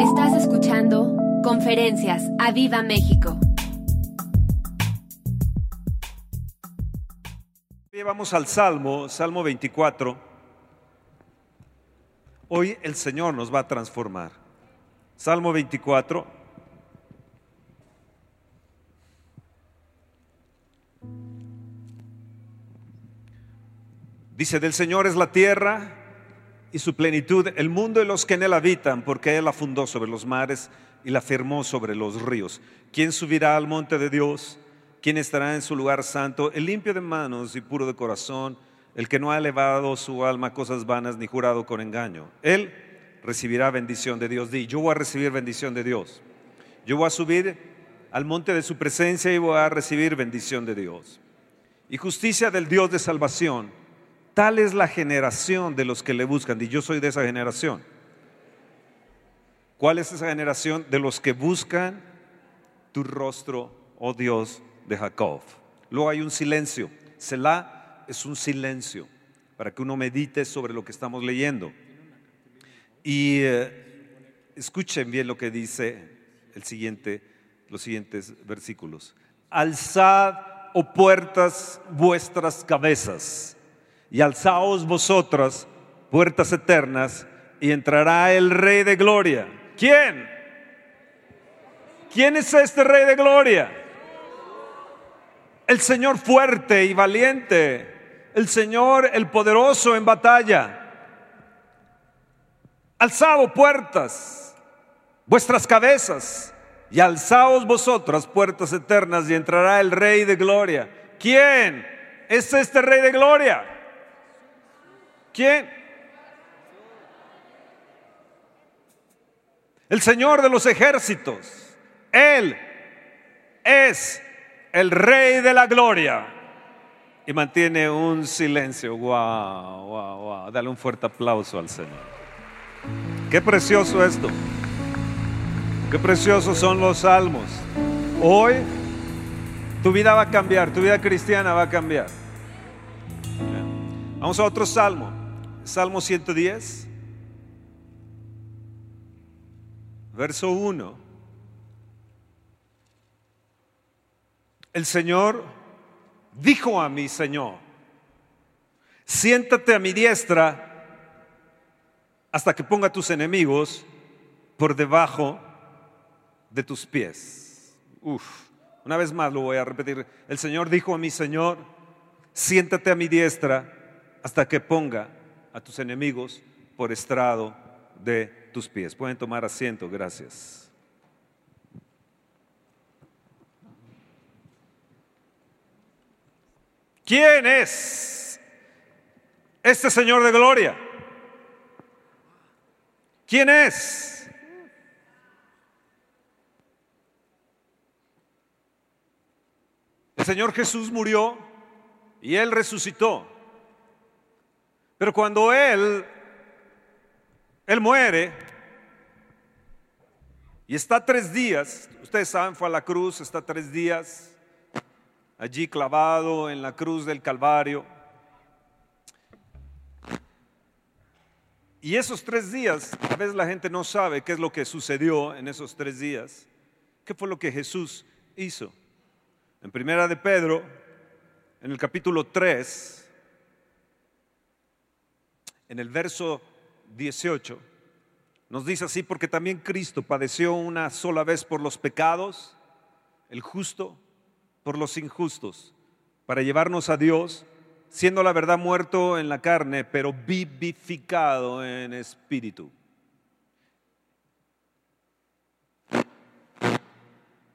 Estás escuchando Conferencias a Viva México. Vamos al Salmo, Salmo 24. Hoy el Señor nos va a transformar. Salmo 24. Dice, del Señor es la tierra y su plenitud, el mundo y los que en él habitan, porque Él la fundó sobre los mares y la firmó sobre los ríos. ¿Quién subirá al monte de Dios? ¿Quién estará en su lugar santo? El limpio de manos y puro de corazón, el que no ha elevado su alma a cosas vanas ni jurado con engaño. Él recibirá bendición de Dios. Di, yo voy a recibir bendición de Dios. Yo voy a subir al monte de su presencia y voy a recibir bendición de Dios. Y justicia del Dios de salvación Tal es la generación de los que le buscan, y yo soy de esa generación. ¿Cuál es esa generación? De los que buscan tu rostro, oh Dios de Jacob. Luego hay un silencio. Selah es un silencio para que uno medite sobre lo que estamos leyendo. Y eh, escuchen bien lo que dice el siguiente, los siguientes versículos. Alzad, oh puertas, vuestras cabezas y alzaos vosotras, puertas eternas, y entrará el Rey de Gloria. ¿Quién? ¿Quién es este Rey de Gloria? El Señor fuerte y valiente, el Señor el poderoso en batalla. Alzado puertas, vuestras cabezas, y alzaos vosotras puertas eternas, y entrará el Rey de Gloria. ¿Quién es este Rey de Gloria? ¿Quién? El Señor de los ejércitos. Él es el Rey de la Gloria. Y mantiene un silencio. Wow, wow, wow. Dale un fuerte aplauso al Señor. Qué precioso esto. Qué preciosos son los salmos. Hoy tu vida va a cambiar, tu vida cristiana va a cambiar. Vamos a otro salmo. Salmo 110, verso 1. El Señor dijo a mi Señor, siéntate a mi diestra hasta que ponga tus enemigos por debajo de tus pies. Uf, una vez más lo voy a repetir. El Señor dijo a mi Señor, siéntate a mi diestra hasta que ponga a tus enemigos por estrado de tus pies. Pueden tomar asiento, gracias. ¿Quién es este Señor de gloria? ¿Quién es? El Señor Jesús murió y Él resucitó. Pero cuando Él, Él muere y está tres días, ustedes saben, fue a la cruz, está tres días allí clavado en la cruz del Calvario. Y esos tres días, a veces la gente no sabe qué es lo que sucedió en esos tres días. ¿Qué fue lo que Jesús hizo? En primera de Pedro, en el capítulo 3, en el verso 18, nos dice así, porque también Cristo padeció una sola vez por los pecados, el justo por los injustos, para llevarnos a Dios, siendo la verdad muerto en la carne, pero vivificado en espíritu.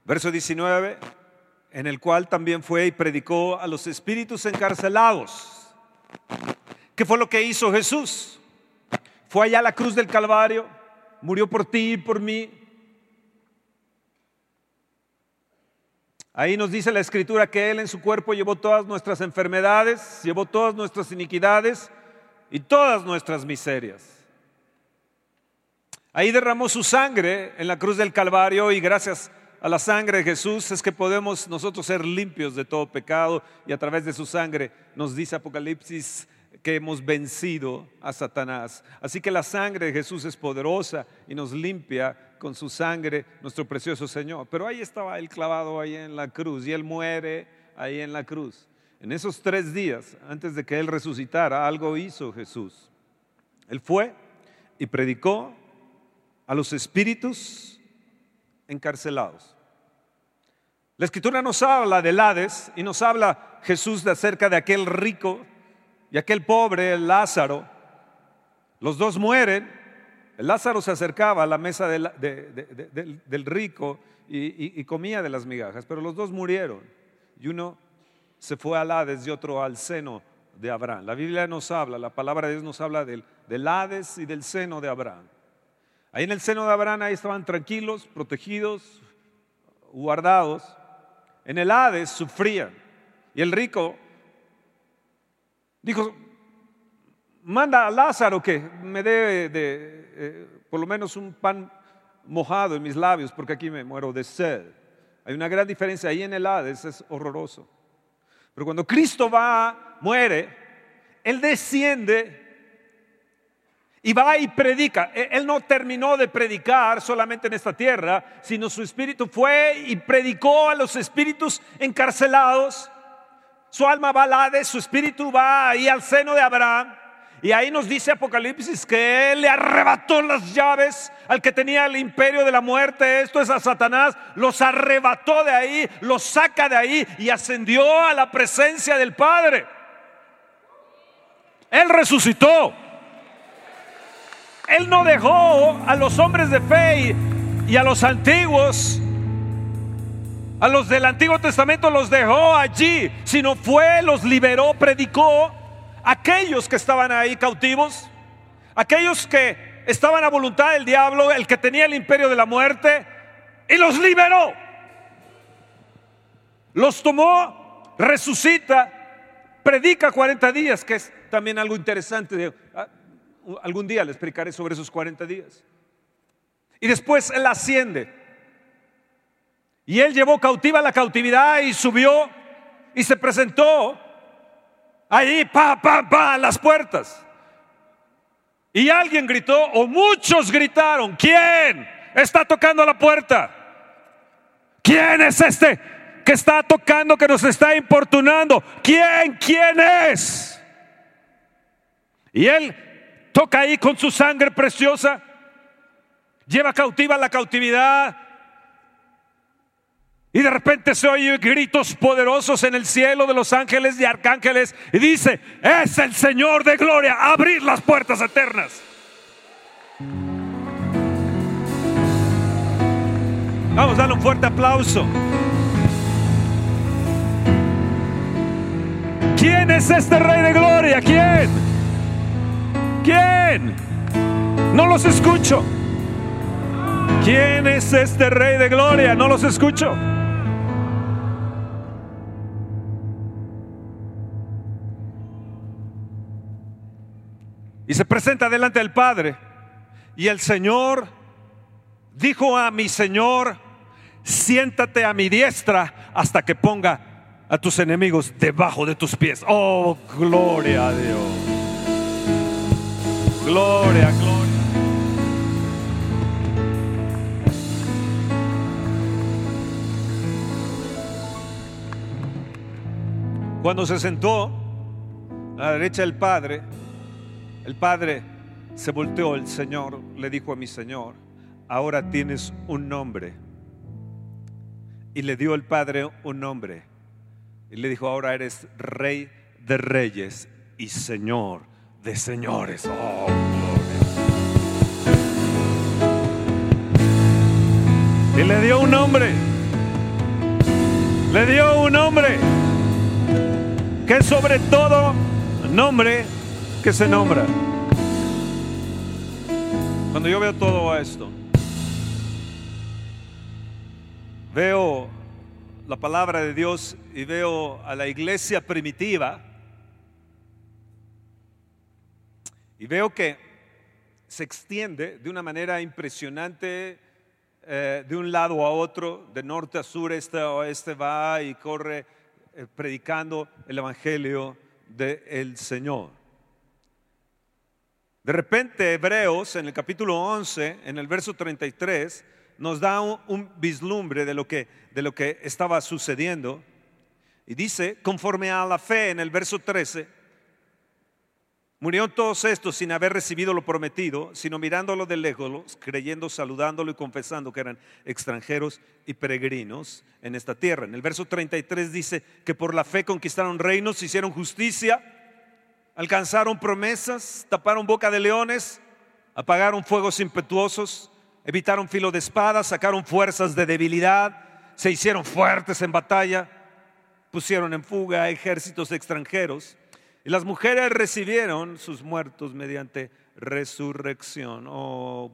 Verso 19, en el cual también fue y predicó a los espíritus encarcelados ¿Qué fue lo que hizo Jesús? Fue allá a la cruz del Calvario, murió por ti y por mí. Ahí nos dice la escritura que Él en su cuerpo llevó todas nuestras enfermedades, llevó todas nuestras iniquidades y todas nuestras miserias. Ahí derramó su sangre en la cruz del Calvario y gracias a la sangre de Jesús es que podemos nosotros ser limpios de todo pecado y a través de su sangre nos dice Apocalipsis que hemos vencido a Satanás. Así que la sangre de Jesús es poderosa y nos limpia con su sangre nuestro precioso Señor. Pero ahí estaba él clavado ahí en la cruz y él muere ahí en la cruz. En esos tres días, antes de que él resucitara, algo hizo Jesús. Él fue y predicó a los espíritus encarcelados. La escritura nos habla del Hades y nos habla Jesús de acerca de aquel rico y aquel pobre, el Lázaro. Los dos mueren. El Lázaro se acercaba a la mesa del, rico y, y, comía de las migajas, pero los dos murieron. Y uno se fue al Hades y otro al seno de Abraham. La Biblia nos habla, la palabra de Dios nos habla del, del Hades y del seno de Abraham. Ahí en el seno de Abraham, ahí estaban tranquilos, protegidos, guardados. En el Hades sufrían. Y el rico dijo, manda a Lázaro que me dé eh, por lo menos un pan mojado en mis labios, porque aquí me muero de sed. Hay una gran diferencia ahí en el Hades, es horroroso. Pero cuando Cristo va, muere, Él desciende y va y predica. E, él no terminó de predicar solamente en esta tierra, sino su espíritu fue y predicó a los espíritus encarcelados. Su alma va al Hades, su espíritu va ahí al seno de Abraham. Y ahí nos dice Apocalipsis que él le arrebató las llaves al que tenía el imperio de la muerte. Esto es a Satanás. Los arrebató de ahí, los saca de ahí y ascendió a la presencia del Padre. Él resucitó. Él no dejó a los hombres de fe y, a los antiguos, a los del Antiguo Testamento los dejó allí, sino fue, los liberó, predicó aquellos que estaban ahí cautivos, aquellos que estaban a voluntad del diablo, el que tenía el imperio de la muerte, y los liberó. Los tomó, resucita, predica 40 días, que es también algo interesante. Ah, algún día les explicaré sobre esos 40 días. Y después él asciende. Y él llevó cautiva la cautividad y subió y se presentó ahí, pa, pa, pa, las puertas. Y alguien gritó, o muchos gritaron, ¿quién está tocando la puerta? ¿Quién es este que está tocando, que nos está importunando? ¿Quién? ¿Quién es? Y él toca ahí con su sangre preciosa, lleva cautiva la cautividad. Y de repente se oye gritos poderosos en el cielo de los ángeles y arcángeles y dice, es el Señor de gloria, abrir las puertas eternas. Vamos a darle un fuerte aplauso. ¿Quién es este Rey de Gloria? ¿Quién? ¿Quién? No los escucho. ¿Quién es este Rey de Gloria? No los escucho. Y se presenta delante del Padre. Y el Señor dijo a mi Señor, siéntate a mi diestra hasta que ponga a tus enemigos debajo de tus pies. Oh, gloria a Dios. Gloria, gloria. Cuando se sentó a la derecha del Padre, el Padre se volteó, el Señor le dijo a mi Señor, ahora tienes un nombre. Y le dio el Padre un nombre. Y le dijo, ahora eres rey de reyes y Señor de señores. Oh, y le dio un nombre. Le dio un nombre que sobre todo nombre que se nombra. Cuando yo veo todo esto, veo la palabra de Dios y veo a la iglesia primitiva Y veo que se extiende de una manera impresionante eh, de un lado a otro, de norte a sur, este a oeste, va y corre eh, predicando el Evangelio del Señor. De repente Hebreos en el capítulo 11, en el verso 33, nos da un, vislumbre de lo, que, de lo que estaba sucediendo. Y dice, conforme a la fe en el verso 13, murieron todos estos sin haber recibido lo prometido, sino mirándolo de lejos, creyendo, saludándolo y confesando que eran extranjeros y peregrinos en esta tierra. En el verso 33 dice que por la fe conquistaron reinos, hicieron justicia, alcanzaron promesas, taparon boca de leones, apagaron fuegos impetuosos, evitaron filo de espada, sacaron fuerzas de debilidad, se hicieron fuertes en batalla, pusieron en fuga ejércitos extranjeros. Y las mujeres recibieron sus muertos mediante resurrección. Oh,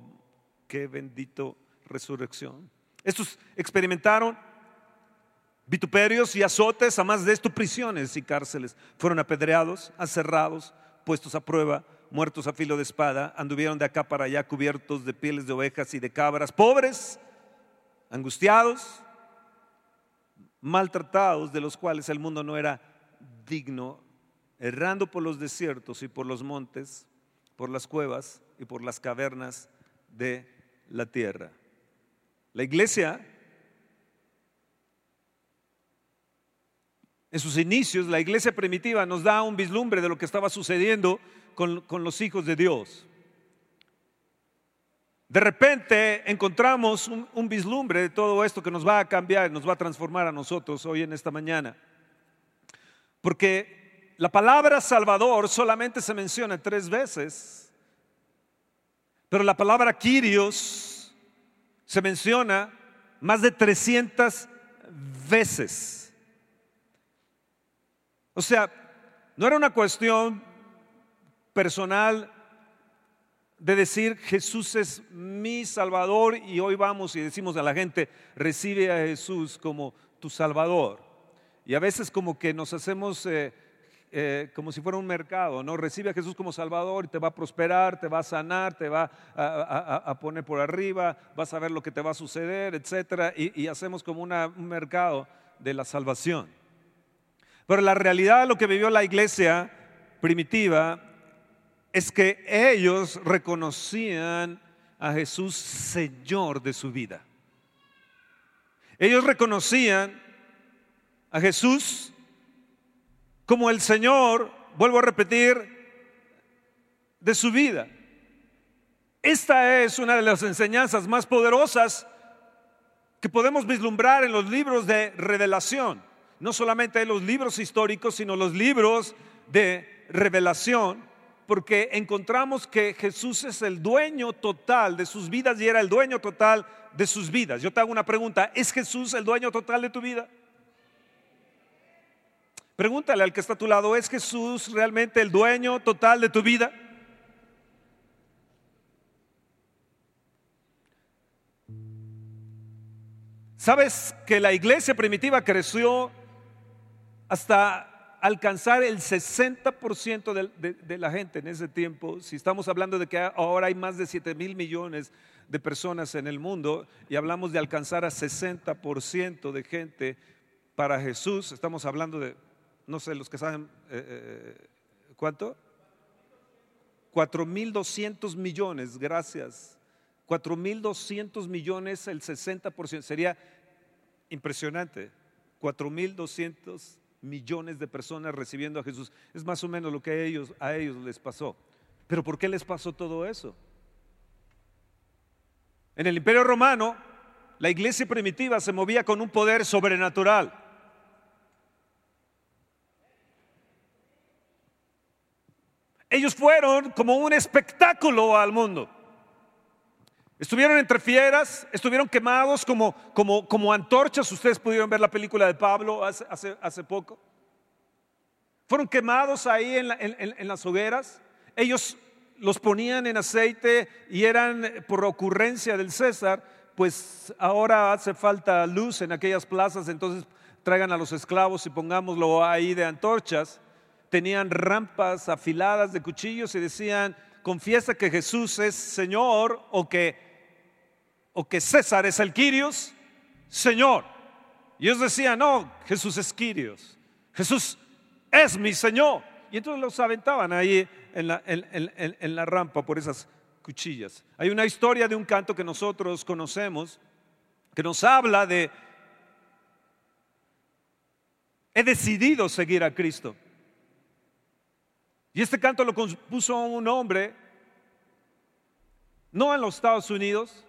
qué bendito resurrección. Estos experimentaron vituperios y azotes, a más de esto prisiones y cárceles. Fueron apedreados, aserrados, puestos a prueba, muertos a filo de espada, anduvieron de acá para allá cubiertos de pieles de ovejas y de cabras, pobres, angustiados, maltratados, de los cuales el mundo no era digno, errando por los desiertos y por los montes, por las cuevas y por las cavernas de la tierra. La iglesia, en sus inicios, la iglesia primitiva nos da un vislumbre de lo que estaba sucediendo con, los hijos de Dios. De repente encontramos un, un, vislumbre de todo esto que nos va a cambiar, nos va a transformar a nosotros hoy en esta mañana. Porque la palabra Salvador solamente se menciona tres veces, pero la palabra Kyrios se menciona más de 300 veces. O sea, no era una cuestión personal de decir Jesús es mi Salvador y hoy vamos y decimos a la gente, recibe a Jesús como tu Salvador. Y a veces como que nos hacemos eh, eh, como si fuera un mercado, ¿no? Recibe a Jesús como Salvador y te va a prosperar, te va a sanar, te va a, poner por arriba, vas a ver lo que te va a suceder, etc. Y, y hacemos como un mercado de la salvación. Pero la realidad, lo que vivió la iglesia primitiva, es que ellos reconocían a Jesús Señor de su vida. Ellos reconocían a Jesús como el Señor, vuelvo a repetir, de su vida. Esta es una de las enseñanzas más poderosas que podemos vislumbrar en los libros de revelación. No solamente en los libros históricos, sino los libros de revelación porque encontramos que Jesús es el dueño total de sus vidas y era el dueño total de sus vidas. Yo te hago una pregunta, ¿es Jesús el dueño total de tu vida? Pregúntale al que está a tu lado, ¿es Jesús realmente el dueño total de tu vida? ¿Sabes que la iglesia primitiva creció hasta alcanzar el 60% de, la gente en ese tiempo, si estamos hablando de que ahora hay más de 7 mil millones de personas en el mundo y hablamos de alcanzar a 60% de gente para Jesús, estamos hablando de, no sé, los que saben, eh, eh, ¿cuánto? 4.200 millones, gracias. 4.200 millones, el 60%, sería impresionante. 4.200 millones de personas recibiendo a Jesús. Es más o menos lo que a ellos, a ellos les pasó. Pero ¿por qué les pasó todo eso? En el Imperio Romano, la iglesia primitiva se movía con un poder sobrenatural. Ellos fueron como un espectáculo al mundo. Estuvieron entre fieras, estuvieron quemados como, como, como antorchas. Ustedes pudieron ver la película de Pablo hace, hace, poco. Fueron quemados ahí en, en, las hogueras. Ellos los ponían en aceite y eran por ocurrencia del César, pues ahora hace falta luz en aquellas plazas, entonces traigan a los esclavos y pongámoslo ahí de antorchas. Tenían rampas afiladas de cuchillos y decían, confiesa que Jesús es Señor o que o que César es el Quirios, Señor. Y ellos decían, no, Jesús es Quirios. Jesús es mi Señor. y entonces los aventaban ahí en la, en la rampa por esas cuchillas. Hay una historia de un canto que nosotros conocemos que nos habla de, he decidido seguir a Cristo. Y este canto lo compuso un hombre, no en los Estados Unidos,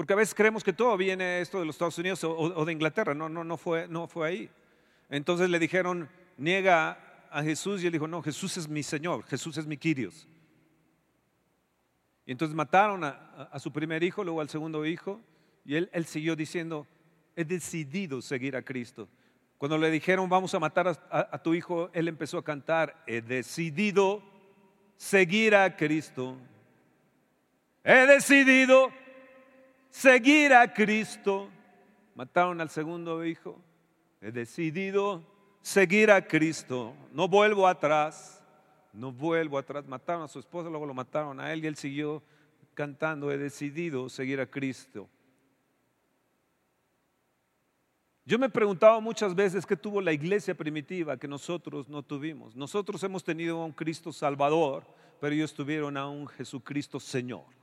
porque a veces creemos que todo viene esto de los Estados Unidos o, de Inglaterra, no, no, no, fue, no fue ahí. Entonces le dijeron, niega a Jesús y él dijo, no, Jesús es mi Señor, Jesús es mi Quirios. Y entonces mataron a, su primer hijo, luego al segundo hijo, y él, siguió diciendo, he decidido seguir a Cristo. Cuando le dijeron, vamos a matar a tu hijo, él empezó a cantar, he decidido seguir a Cristo. He decidido seguir a Cristo. Mataron al segundo hijo. He decidido seguir a Cristo. No vuelvo atrás. No vuelvo atrás. Mataron a su esposa, luego lo mataron a él y él siguió cantando. He decidido seguir a Cristo. Yo me he preguntado muchas veces qué tuvo la iglesia primitiva que nosotros no tuvimos. Nosotros hemos tenido a un Cristo Salvador, pero ellos tuvieron a un Jesucristo Señor.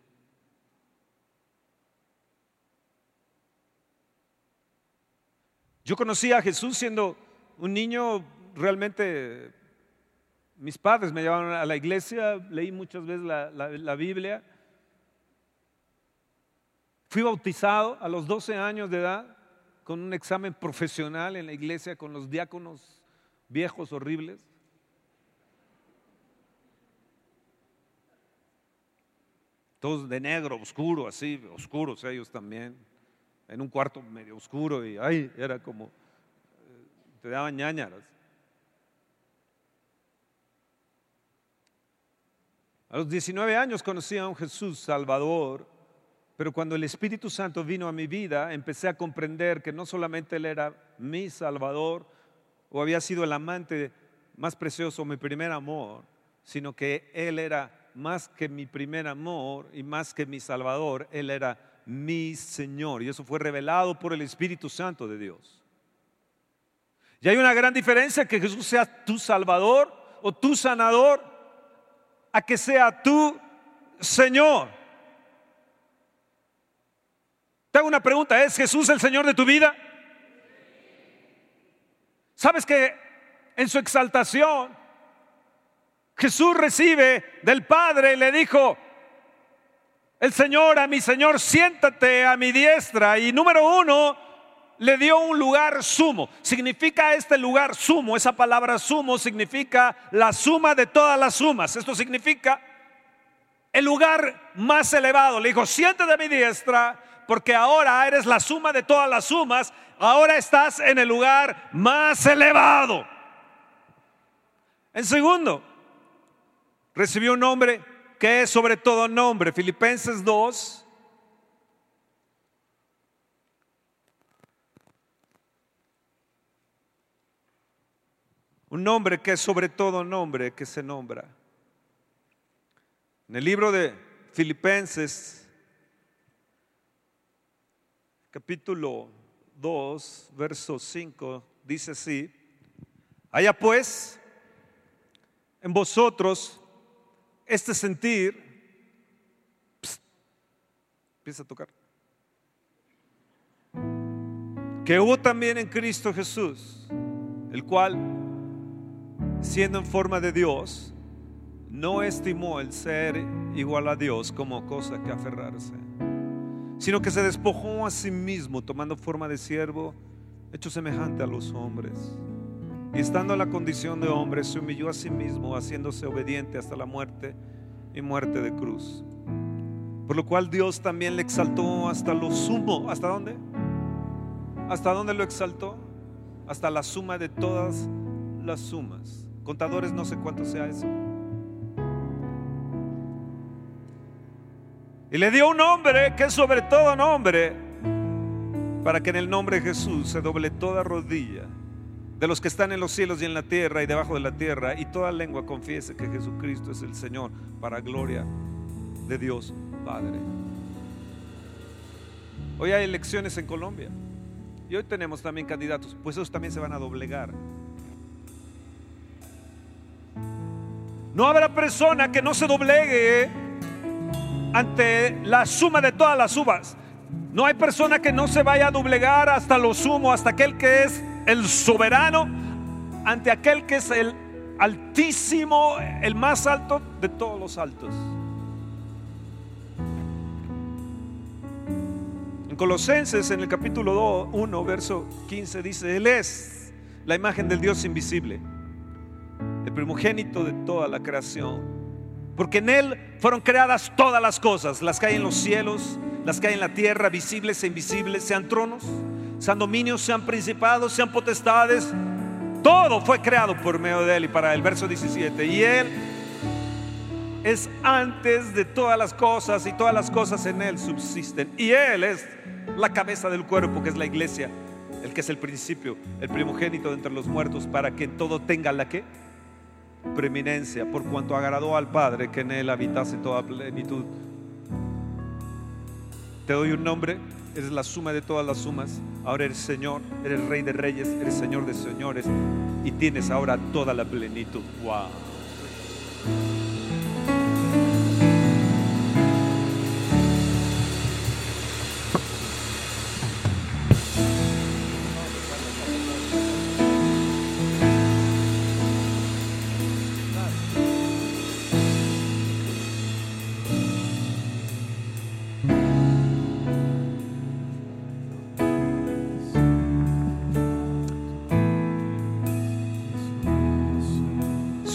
Yo conocí a Jesús siendo un niño realmente, mis padres me llevaron a la iglesia, leí muchas veces la, Biblia. Fui bautizado a los 12 años de edad con un examen profesional en la iglesia con los diáconos viejos horribles. Todos de negro, oscuro, así, oscuros ellos también en un cuarto medio oscuro y ay, era como, eh, te daban ñañaras. A los 19 años conocí a un Jesús Salvador, pero cuando el Espíritu Santo vino a mi vida, empecé a comprender que no solamente Él era mi Salvador o había sido el amante más precioso, mi primer amor, sino que Él era más que mi primer amor y más que mi Salvador, Él era mi Señor. Y eso fue revelado por el Espíritu Santo de Dios. Y hay una gran diferencia que Jesús sea tu Salvador o tu sanador a que sea tu Señor. Te hago una pregunta, ¿es Jesús el Señor de tu vida? ¿Sabes que en su exaltación Jesús recibe del Padre y le dijo, el Señor a mi Señor, siéntate a mi diestra. Y número uno, le dio un lugar sumo. Significa este lugar sumo, esa palabra sumo significa la suma de todas las sumas. Esto significa el lugar más elevado. Le dijo, siéntate a mi diestra porque ahora eres la suma de todas las sumas. Ahora estás en el lugar más elevado. En segundo, recibió un nombre que es sobre todo nombre. Filipenses 2. Un nombre que es sobre todo nombre que se nombra. En el libro de Filipenses, capítulo 2, verso 5, dice así, haya pues en vosotros este sentir, empieza a tocar, que hubo también en Cristo Jesús, el cual, siendo en forma de Dios, no estimó el ser igual a Dios como cosa que aferrarse, sino que se despojó a sí mismo, tomando forma de siervo, hecho semejante a los hombres y estando en la condición de hombre, se humilló a sí mismo, haciéndose obediente hasta la muerte y muerte de cruz. Por lo cual Dios también le exaltó hasta lo sumo. ¿Hasta dónde? ¿Hasta dónde lo exaltó? Hasta la suma de todas las sumas. Contadores, no sé cuánto sea eso. Y le dio un nombre que es sobre todo nombre, para que en el nombre de Jesús se doble toda rodilla de los que están en los cielos y en la tierra y debajo de la tierra, y toda lengua confiese que Jesucristo es el Señor, para gloria de Dios Padre. Hoy hay elecciones en Colombia y hoy tenemos también candidatos, pues esos también se van a doblegar. No habrá persona que no se doblegue ante la suma de todas las uvas. No hay persona que no se vaya a doblegar hasta lo sumo, hasta aquel que es el soberano, ante aquel que es el altísimo, el más alto de todos los altos. En Colosenses, en el capítulo 1, verso 15, dice, Él es la imagen del Dios invisible, el primogénito de toda la creación, porque en Él fueron creadas todas las cosas, las que hay en los cielos, las que hay en la tierra, visibles e invisibles, sean tronos, sean dominios, sean principados, sean potestades. Todo fue creado por medio de Él y para el verso 17. Y Él es antes de todas las cosas y todas las cosas en Él subsisten. Y Él es la cabeza del cuerpo que es la iglesia, el que es el principio, el primogénito de entre los muertos, para que en todo tenga la que preeminencia, por cuanto agradó al Padre que en Él habitase toda plenitud. Te doy un nombre, eres la suma de todas las sumas. Ahora eres Señor, eres Rey de Reyes, eres Señor de Señores y tienes ahora toda la plenitud. Wow.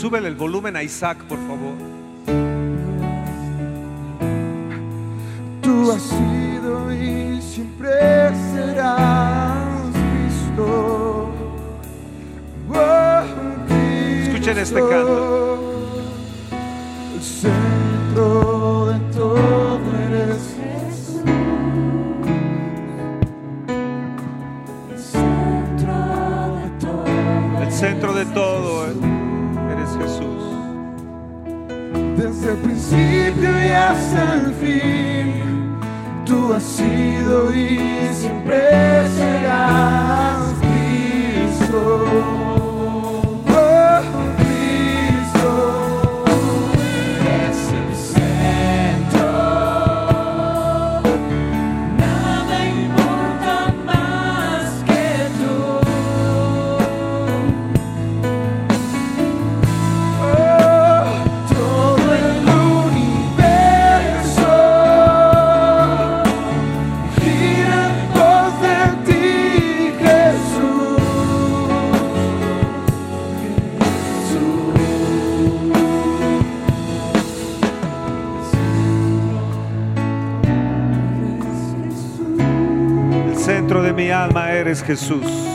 Súbele el volumen a Isaac, por favor. Tú has sido y siempre serás Cristo. Oh, Escuchen este canto. El centro de todo eres El centro de todo. El centro de todo Desde el principio y hasta el fin, tú has sido y siempre serás Cristo. Eres Jesús.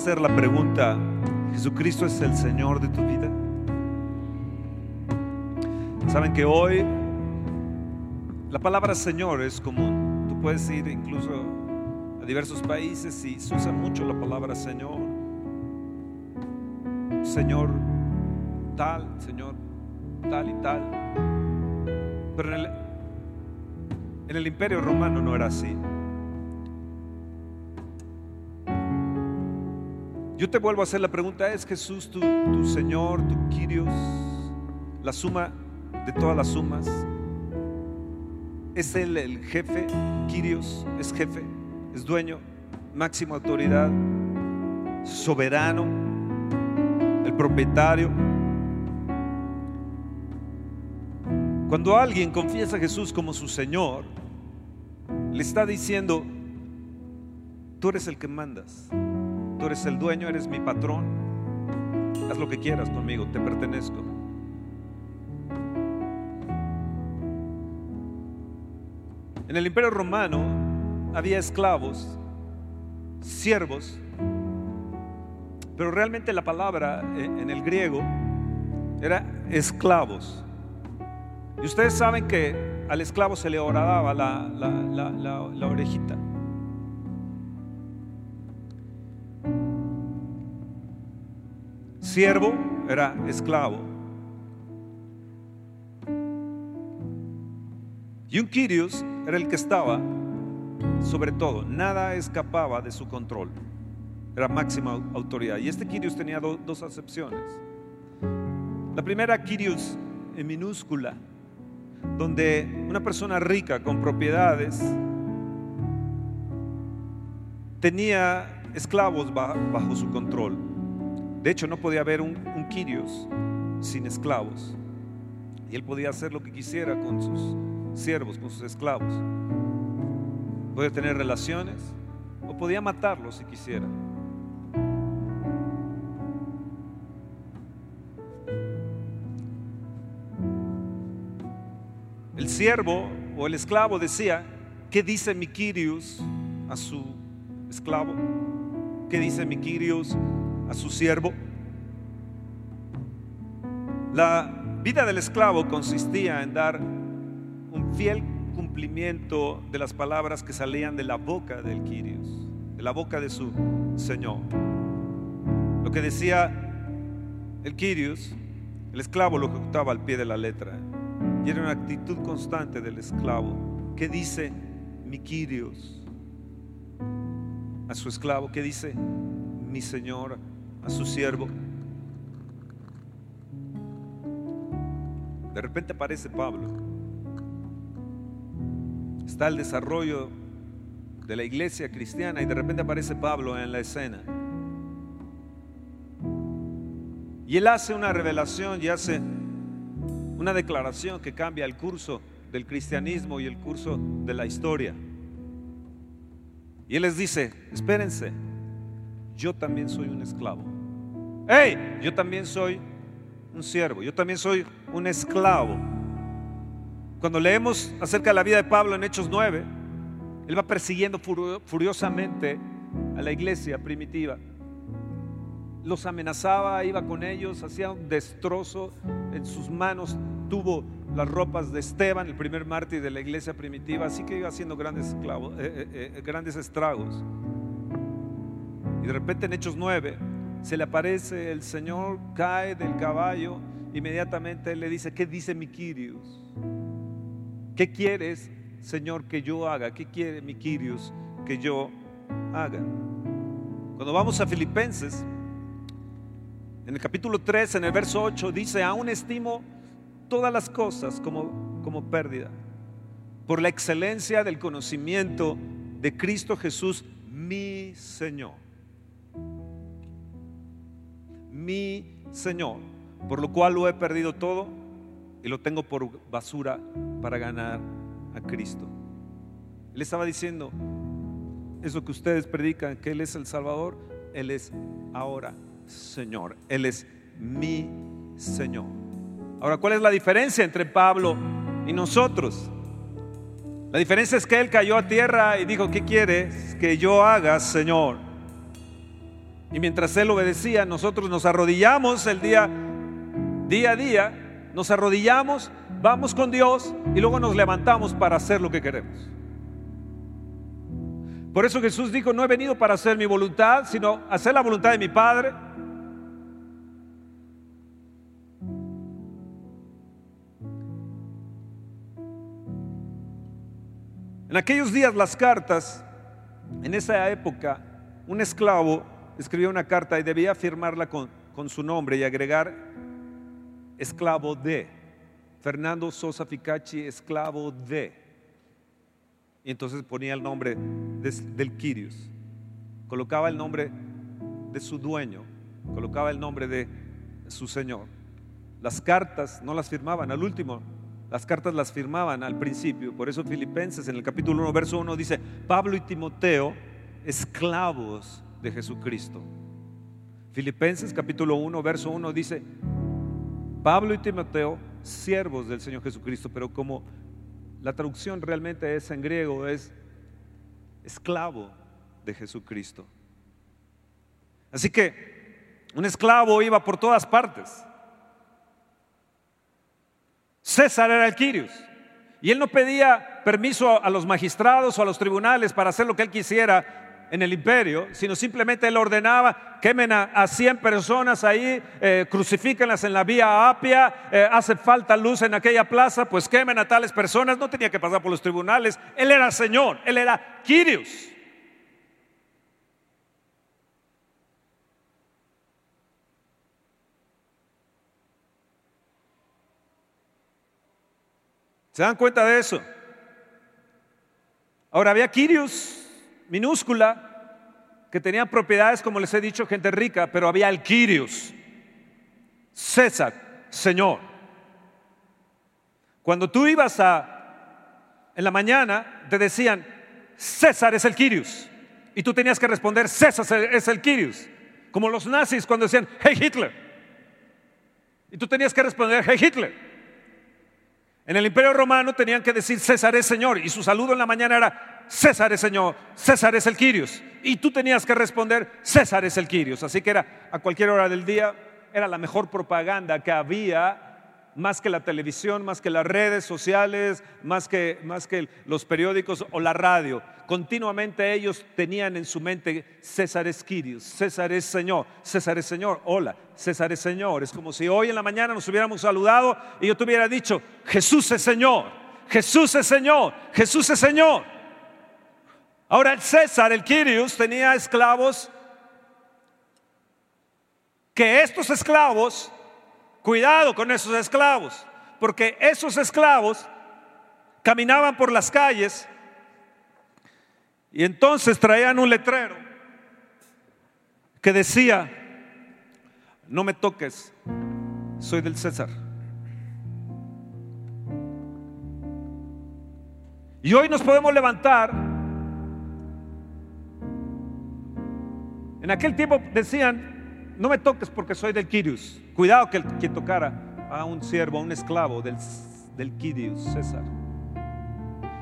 Hacer la pregunta, ¿Jesucristo es el Señor de tu vida? Saben que hoy la palabra Señor es común. Tú puedes ir incluso a diversos países y se usa mucho la palabra Señor. Señor tal, Señor tal y tal. Pero en el, en el imperio romano no era así. Yo te vuelvo a hacer la pregunta, ¿es Jesús tu, tu Señor, tu Kyrios, la suma de todas las sumas? ¿Es Él el jefe? Kyrios es jefe, es dueño, máxima autoridad, soberano, el propietario. Cuando alguien confiesa a Jesús como su Señor, le está diciendo, tú eres el que mandas, tú eres el dueño, eres mi patrón, haz lo que quieras conmigo, te pertenezco. En el imperio romano había esclavos, siervos, pero realmente la palabra eh, en el griego era esclavos. Y ustedes saben que al esclavo se le horadaba la, orejita. Siervo era esclavo. Y un Kyrios era el que estaba sobre todo. Nada escapaba de su control. Era máxima autoridad. Y este Kyrios tenía do- dos acepciones. La primera, Kyrios en minúscula, donde una persona rica con propiedades tenía esclavos ba- bajo su control. De hecho, no podía haber un, un sin esclavos. Y él podía hacer lo que quisiera con sus siervos, con sus esclavos. Podía tener relaciones o podía matarlos si quisiera. El siervo o el esclavo decía, ¿qué dice mi Kyrios a su esclavo? ¿Qué dice mi Kyrios a su siervo? La vida del esclavo consistía en dar fiel cumplimiento de las palabras que salían de la boca del Quirios, de la boca de su Señor. Lo que decía el Quirios, el esclavo lo ejecutaba al pie de la letra. Y era una actitud constante del esclavo. ¿Qué dice mi Quirios a su esclavo? ¿Qué dice mi Señor a su siervo? De repente aparece Pablo. Está el desarrollo de la iglesia cristiana y de repente aparece Pablo en la escena. Y él hace una revelación y hace una declaración que cambia el curso del cristianismo y el curso de la historia. Y él les dice, espérense, yo también soy un esclavo. ¡Hey! Yo también soy un siervo, yo también soy un esclavo. Cuando leemos acerca de la vida de Pablo en Hechos 9, él va persiguiendo furiosamente a la iglesia primitiva los amenazaba, iba con ellos, hacía un destrozo. En sus manos tuvo las ropas de Esteban, el primer mártir de la iglesia primitiva, así que iba haciendo grandes, eh, eh, eh, grandes estragos. Y de repente en Hechos 9 se le aparece el Señor, cae del caballo, inmediatamente él le dice, ¿qué dice mi Quirios? ¿Qué quieres, Señor, que yo haga? ¿Qué quiere mi Quirios que yo haga? Cuando vamos a Filipenses, en el capítulo 3, en el verso 8, dice, aún estimo todas las cosas como, como pérdida, por la excelencia del conocimiento de Cristo Jesús, mi Señor. Mi Señor, por lo cual lo he perdido todo y lo tengo por basura para ganar a Cristo. Él estaba diciendo, eso que ustedes predican, que Él es el Salvador, Él es ahora Señor. Él es mi Señor. Ahora, ¿cuál es la diferencia entre Pablo y nosotros? La diferencia es que él cayó a tierra y dijo, ¿qué quieres que yo haga, Señor? Y mientras él obedecía, nosotros nos arrodillamos el día, día a día, nos arrodillamos, vamos con Dios y luego nos levantamos para hacer lo que queremos. Por eso Jesús dijo, no he venido para hacer mi voluntad, sino hacer la voluntad de mi Padre. En aquellos días las cartas, en esa época, un esclavo escribía una carta y debía firmarla con, con su nombre y agregar esclavo de. Fernando Sosa Ficacci, esclavo de. Y entonces ponía el nombre del Quirius. Colocaba el nombre de su dueño. Colocaba el nombre de su señor. Las cartas no las firmaban. Al último las cartas las firmaban al principio. Por eso Filipenses en el capítulo 1, verso 1 dice, Pablo y Timoteo, esclavos de Jesucristo. Filipenses capítulo 1, verso 1 dice, Pablo y Timoteo, siervos del Señor Jesucristo, pero como la traducción realmente es en griego, es esclavo de Jesucristo. Así que un esclavo iba por todas partes. César era el Quirius. Y él no pedía permiso a los magistrados o a los tribunales para hacer lo que él quisiera en el imperio, sino simplemente él ordenaba, quemen a, 100 personas ahí, eh, crucifíquenlas en la vía Apia, eh, hace falta luz en aquella plaza, pues quemen a tales personas, no tenía que pasar por los tribunales, él era Señor, él era Quirius. ¿Se dan cuenta de eso? Ahora había Quirius minúscula que tenía propiedades, como les he dicho, gente rica, pero había el Quirius, César, Señor. Cuando tú ibas a, en la mañana, te decían, César es el Quirius. Y tú tenías que responder, César es el Quirius. Como los nazis cuando decían, hey Hitler. Y tú tenías que responder, hey Hitler. En el imperio romano tenían que decir César es Señor y su saludo en la mañana era César es Señor, César es el Quirios. Y tú tenías que responder César es el Quirios. Así que era a cualquier hora del día, era la mejor propaganda que había más que la televisión, más que las redes sociales, más que, más que los periódicos o la radio. Continuamente ellos tenían en su mente César es Quirios, César es Señor, César es Señor, hola, César es Señor. Es como si hoy en la mañana nos hubiéramos saludado y yo te hubiera dicho, Jesús es Señor, Jesús es Señor, Jesús es Señor. Ahora el César, el Quirios, tenía esclavos que estos esclavos Cuidado con esos esclavos, porque esos esclavos caminaban por las calles y entonces traían un letrero que decía, no me toques, soy del César. Y hoy nos podemos levantar. En aquel tiempo decían, no me toques porque soy del Quirius. Cuidado que el que tocara a un siervo, a un esclavo del, del Quirius, César.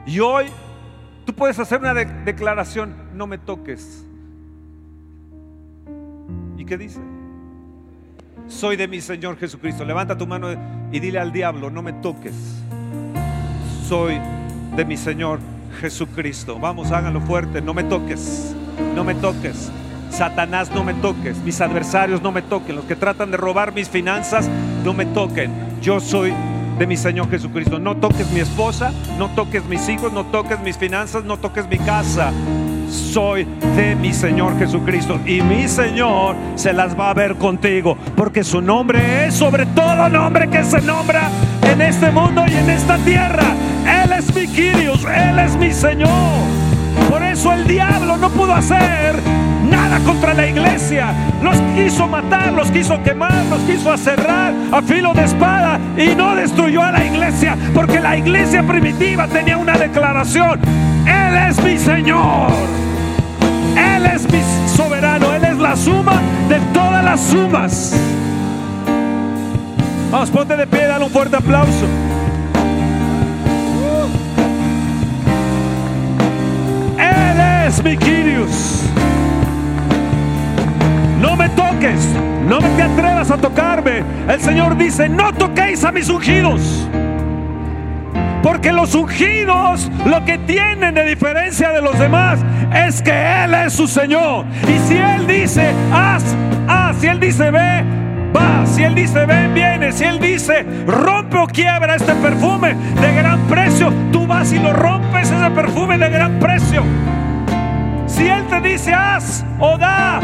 Y hoy tú puedes hacer una declaración, no me toques. ¿Y qué dice? Soy de mi Señor Jesucristo. Levanta tu mano y dile al diablo, no me toques. Soy de mi Señor Jesucristo. Vamos, háganlo fuerte, no me toques, no me toques. Satanás, no me toques. Mis adversarios, no me toquen. Los que tratan de robar mis finanzas, no me toquen. Yo soy de mi Señor Jesucristo. No toques mi esposa, no toques mis hijos, no toques mis finanzas, no toques mi casa. Soy de mi Señor Jesucristo y mi Señor se las va a ver contigo porque su nombre es sobre todo nombre que se nombra en este mundo y en esta tierra. Él es mi Quirios, Él es mi Señor. Por eso el diablo no pudo hacer contra la iglesia. Los quiso matar, los quiso quemar, los quiso aserrar a filo de espada y no destruyó a la iglesia porque la iglesia primitiva tenía una declaración. Él es mi Señor. Él es mi soberano. Él es la suma de todas las sumas. Vamos, ponte de pie, dale un fuerte aplauso. Él es mi Quirius. No me toques, no me te atrevas a tocarme. El Señor dice, no toquéis a mis ungidos. Porque los ungidos lo que tienen de diferencia de los demás es que Él es su Señor. Y si Él dice, haz, haz, si Él dice, ve, va. Si Él dice, ven, viene. Si Él dice, rompe o quiebra este perfume de gran precio, tú vas y lo rompes ese perfume de gran precio. Si Él te dice, haz o da,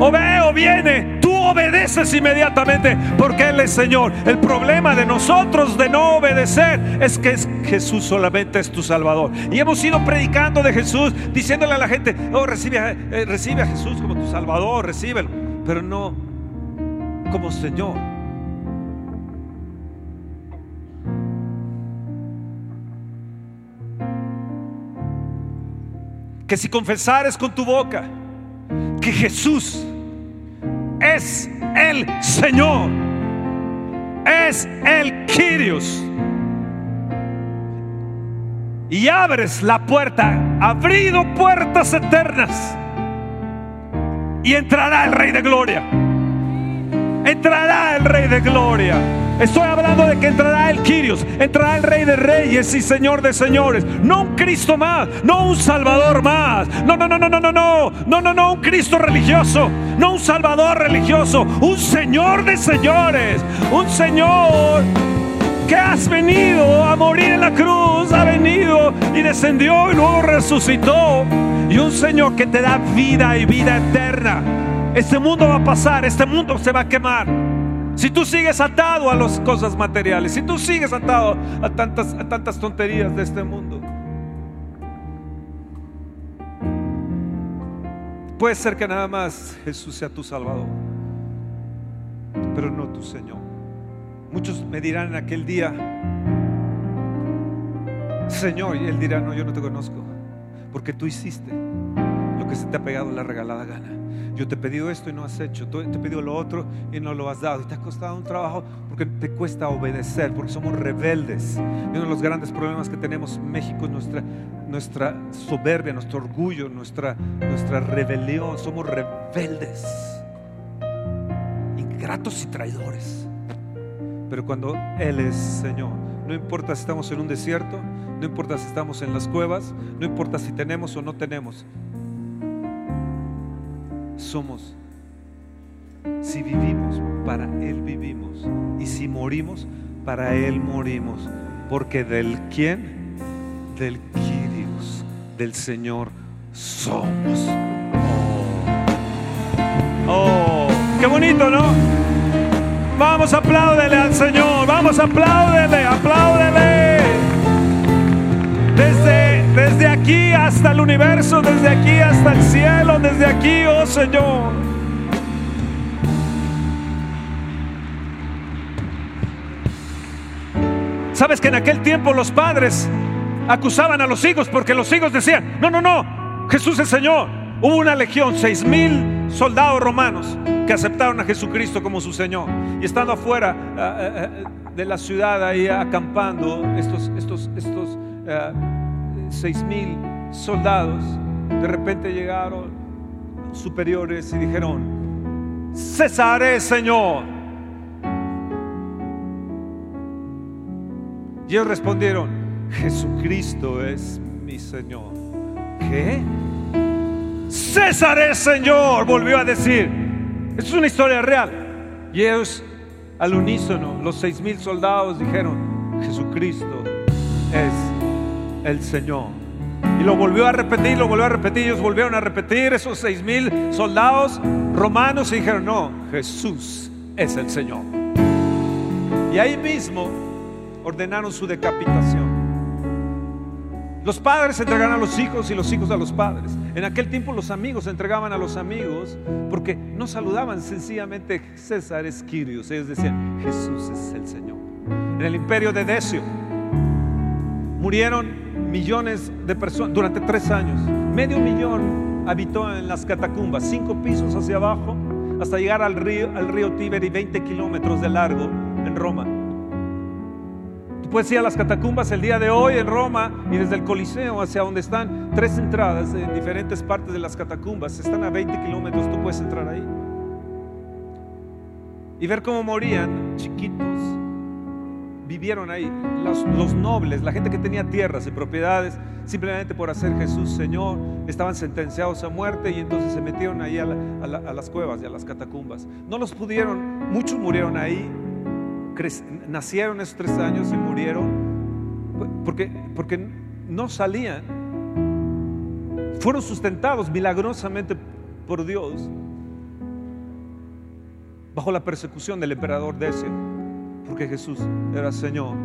o ve o viene, tú obedeces inmediatamente porque Él es Señor. El problema de nosotros de no obedecer es que Jesús solamente es tu Salvador. Y hemos ido predicando de Jesús, diciéndole a la gente, oh, recibe, eh, recibe a Jesús como tu Salvador, recíbelo, pero no como Señor. Que si confesares con tu boca que Jesús es el Señor, es el Kyrios. Y abres la puerta, abrido puertas eternas, y entrará el Rey de Gloria. Entrará el Rey de Gloria. Estoy hablando de que entrará el Quirios, entrará el Rey de Reyes y Señor de Señores. No un Cristo más, no un Salvador más. No, no, no, no, no, no, no, no, no, no, un Cristo religioso, no un Salvador religioso, un Señor de Señores, un Señor que has venido a morir en la cruz, ha venido y descendió y luego resucitó. Y un Señor que te da vida y vida eterna. Este mundo va a pasar, este mundo se va a quemar. Si tú sigues atado a las cosas materiales, si tú sigues atado a tantas, a tantas tonterías de este mundo, puede ser que nada más Jesús sea tu Salvador, pero no tu Señor. Muchos me dirán en aquel día, Señor, y Él dirá, no, yo no te conozco, porque tú hiciste lo que se te ha pegado la regalada gana. Yo te he pedido esto y no has hecho. Te he pedido lo otro y no lo has dado. Y te ha costado un trabajo porque te cuesta obedecer, porque somos rebeldes. Y uno de los grandes problemas que tenemos en México es nuestra, soberbia, nuestro orgullo, nuestra, nuestra rebelión. Somos rebeldes, ingratos y traidores. Pero cuando Él es Señor, no importa si estamos en un desierto, no importa si estamos en las cuevas, no importa si tenemos o no tenemos, somos. Si vivimos, para Él vivimos. Y si morimos, para Él morimos. Porque del quién? Del Kyrios, del Señor somos. Oh, oh qué bonito, ¿no? Vamos, apláudele al Señor. Vamos, apláudele, apláudele. Desde, aquí hasta el universo, desde aquí hasta el cielo, desde aquí, oh Señor. Sabes que en aquel tiempo los padres acusaban a los hijos porque los hijos decían, no, no, no, Jesús es Señor. Hubo una legión, seis mil soldados romanos que aceptaron a Jesucristo como su Señor. Y estando afuera uh, uh, de la ciudad ahí acampando, estos, estos, estos seis mil soldados, de repente llegaron superiores y dijeron, César es Señor. Y ellos respondieron, Jesucristo es mi Señor. ¿Qué? César es Señor, volvió a decir. Es una historia real. Y ellos, al unísono, los seis mil soldados dijeron, Jesucristo es el Señor. Y lo volvió a repetir, lo volvió a repetir, ellos volvieron a repetir, esos seis mil soldados romanos y dijeron, no, Jesús es el Señor. Y ahí mismo ordenaron su decapitación. Los padres entregaron a los hijos y los hijos a los padres. En aquel tiempo los amigos entregaban a los amigos porque no saludaban sencillamente César es Quirios. Ellos decían, Jesús es el Señor. En el imperio de Decio murieron millones de personas durante tres años. Medio millón habitó en las catacumbas, cinco pisos hacia abajo, hasta llegar al río, al río Tíber y 20 kilómetros de largo en Roma. Puedes ir a las catacumbas el día de hoy en Roma y desde el Coliseo hacia donde están tres entradas en diferentes partes de las catacumbas. Están a 20 kilómetros, tú puedes entrar ahí. Y ver cómo morían chiquitos. Vivieron ahí los, nobles, la gente que tenía tierras y propiedades, simplemente por hacer Jesús Señor, estaban sentenciados a muerte y entonces se metieron ahí a las cuevas y a las catacumbas. No los pudieron, muchos murieron ahí, nacieron esos tres años y murieron porque, porque no salían. Fueron sustentados milagrosamente por Dios bajo la persecución del emperador Decio, porque Jesús era Señor.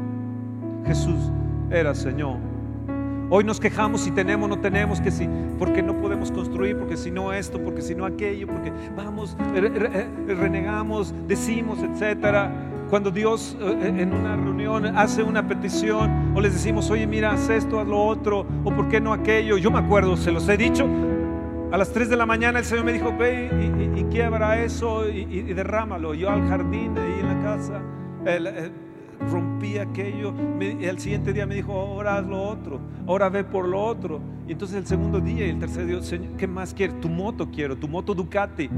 Jesús era Señor. Hoy nos quejamos si tenemos, no tenemos, que si, porque no podemos construir, porque si no esto, porque si no aquello, porque vamos, renegamos, decimos, etcétera cuando Dios en una reunión hace una petición o les decimos, oye, mira, haz esto, haz lo otro, o por qué no aquello. Yo me acuerdo, se los he dicho. A las 3 de la mañana el Señor me dijo, ve y, y, y quiebra eso y, y, derrámalo. Yo al jardín ahí en la casa el, el, rompí aquello. El siguiente día me dijo, ahora haz lo otro, ahora ve por lo otro. Y entonces el segundo día y el tercer día, Señor, ¿qué más quieres? Tu moto quiero, tu moto Ducati.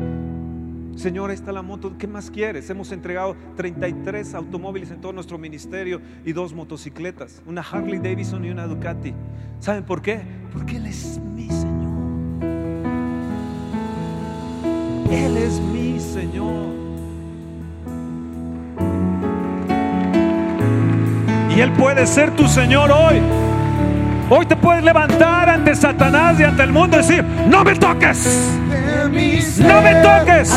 Señor, está la moto, ¿qué más quieres? Hemos entregado 33 automóviles en todo nuestro ministerio y dos motocicletas, una Harley Davidson y una Ducati. ¿Saben por qué? Porque Él es mi Señor. Él es mi Señor. Él puede ser tu Señor hoy. Hoy te puedes levantar ante Satanás y ante el mundo y decir, no me toques. No me toques,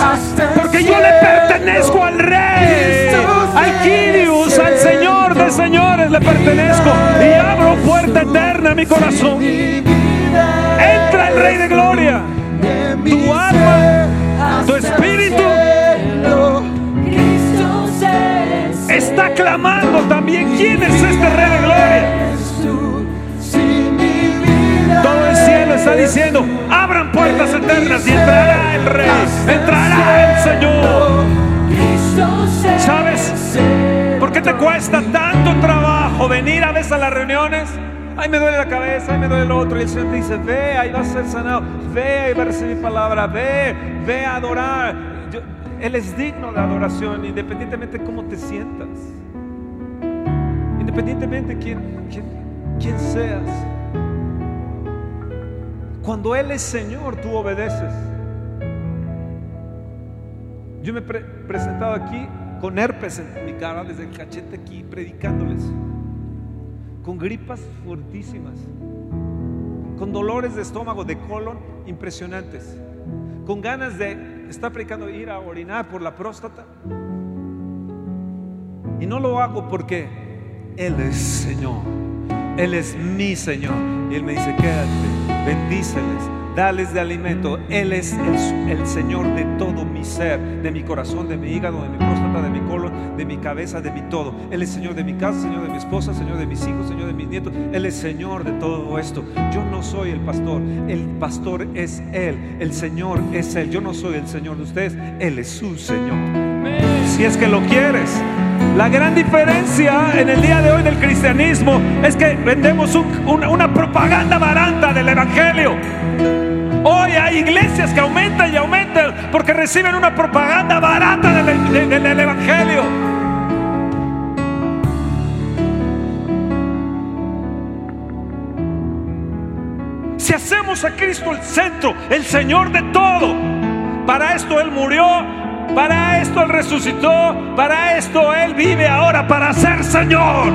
porque yo le pertenezco al rey, al Quirius, al Señor de señores le pertenezco y abro puerta eterna en mi corazón. Entra el Rey de Gloria, tu alma, tu espíritu está clamando también quién es este Rey de Gloria. Todo el cielo está diciendo, abran puertas eternas y entrará el Rey, entrará el Señor. ¿Sabes por qué te cuesta tanto trabajo venir a veces a las reuniones? Ay, me duele la cabeza, ay, me duele el otro. Y el Señor te dice, ve, ahí vas a ser sanado. Ve, ahí va a recibir palabra. Ve, ve a adorar. Él es digno de adoración, independientemente de cómo te sientas. independientemente quién, quién, quién seas. Cuando Él es Señor, tú obedeces. Yo me he pre- presentado aquí con herpes en mi cara, desde el cachete aquí, predicándoles. Con gripas fuertísimas. Con dolores de estómago, de colon impresionantes. Con ganas de estar predicando, ir a orinar por la próstata. Y no lo hago porque Él es Señor. Él es mi Señor. Y Él me dice, quédate, bendíceles, dales de alimento. Él es el, Señor de todo mi ser, de mi corazón, de mi hígado, de mi próstata, de mi colon, de mi cabeza, de mi todo. Él es Señor de mi casa, Señor de mi esposa, Señor de mis hijos, Señor de mis nietos. Él es Señor de todo esto. Yo no soy el pastor, el pastor es Él, el Señor es Él. Yo no soy el Señor de ustedes, Él es su Señor si es que lo quieres. La gran diferencia en el día de hoy del cristianismo es que vendemos un- una, propaganda barata del Evangelio. Hoy hay iglesias que aumentan y aumentan porque reciben una propaganda barata del, de- de- del Evangelio. Si hacemos a Cristo el centro, el Señor de todo, para esto Él murió, para esto Él resucitó, para esto Él vive ahora, para ser Señor.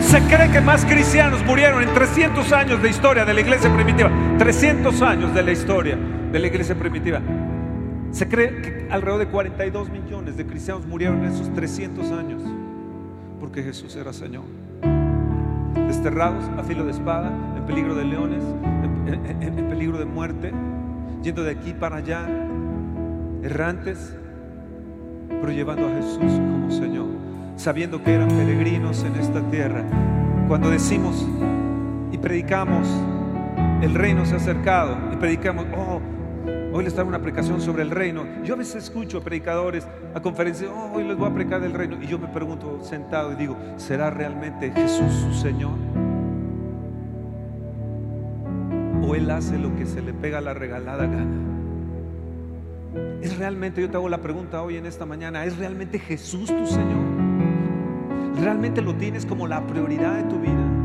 Se cree que más cristianos murieron en 300 años de historia de la iglesia primitiva. 300 años de la historia de la iglesia primitiva. Se cree que alrededor de 42 millones de cristianos murieron en esos 300 años porque Jesús era Señor. Desterrados a filo de espada, en peligro de leones, en, peligro de muerte, yendo de aquí para allá, errantes, pero llevando a Jesús como Señor, sabiendo que eran peregrinos en esta tierra. Cuando decimos y predicamos, el reino se ha acercado y predicamos, oh, hoy les traigo una predicación sobre el reino. Yo a veces escucho predicadores a conferencias, oh, hoy les voy a predicar del reino. Y yo me pregunto sentado y digo, ¿será realmente Jesús su Señor? ¿O Él hace lo que se le pega la regalada gana? ¿Es realmente, yo te hago la pregunta hoy en esta mañana, ¿es realmente Jesús tu Señor? ¿Realmente lo tienes como la prioridad de tu vida?